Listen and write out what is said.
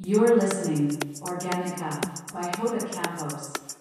You're listening Organica by Hoda Campos.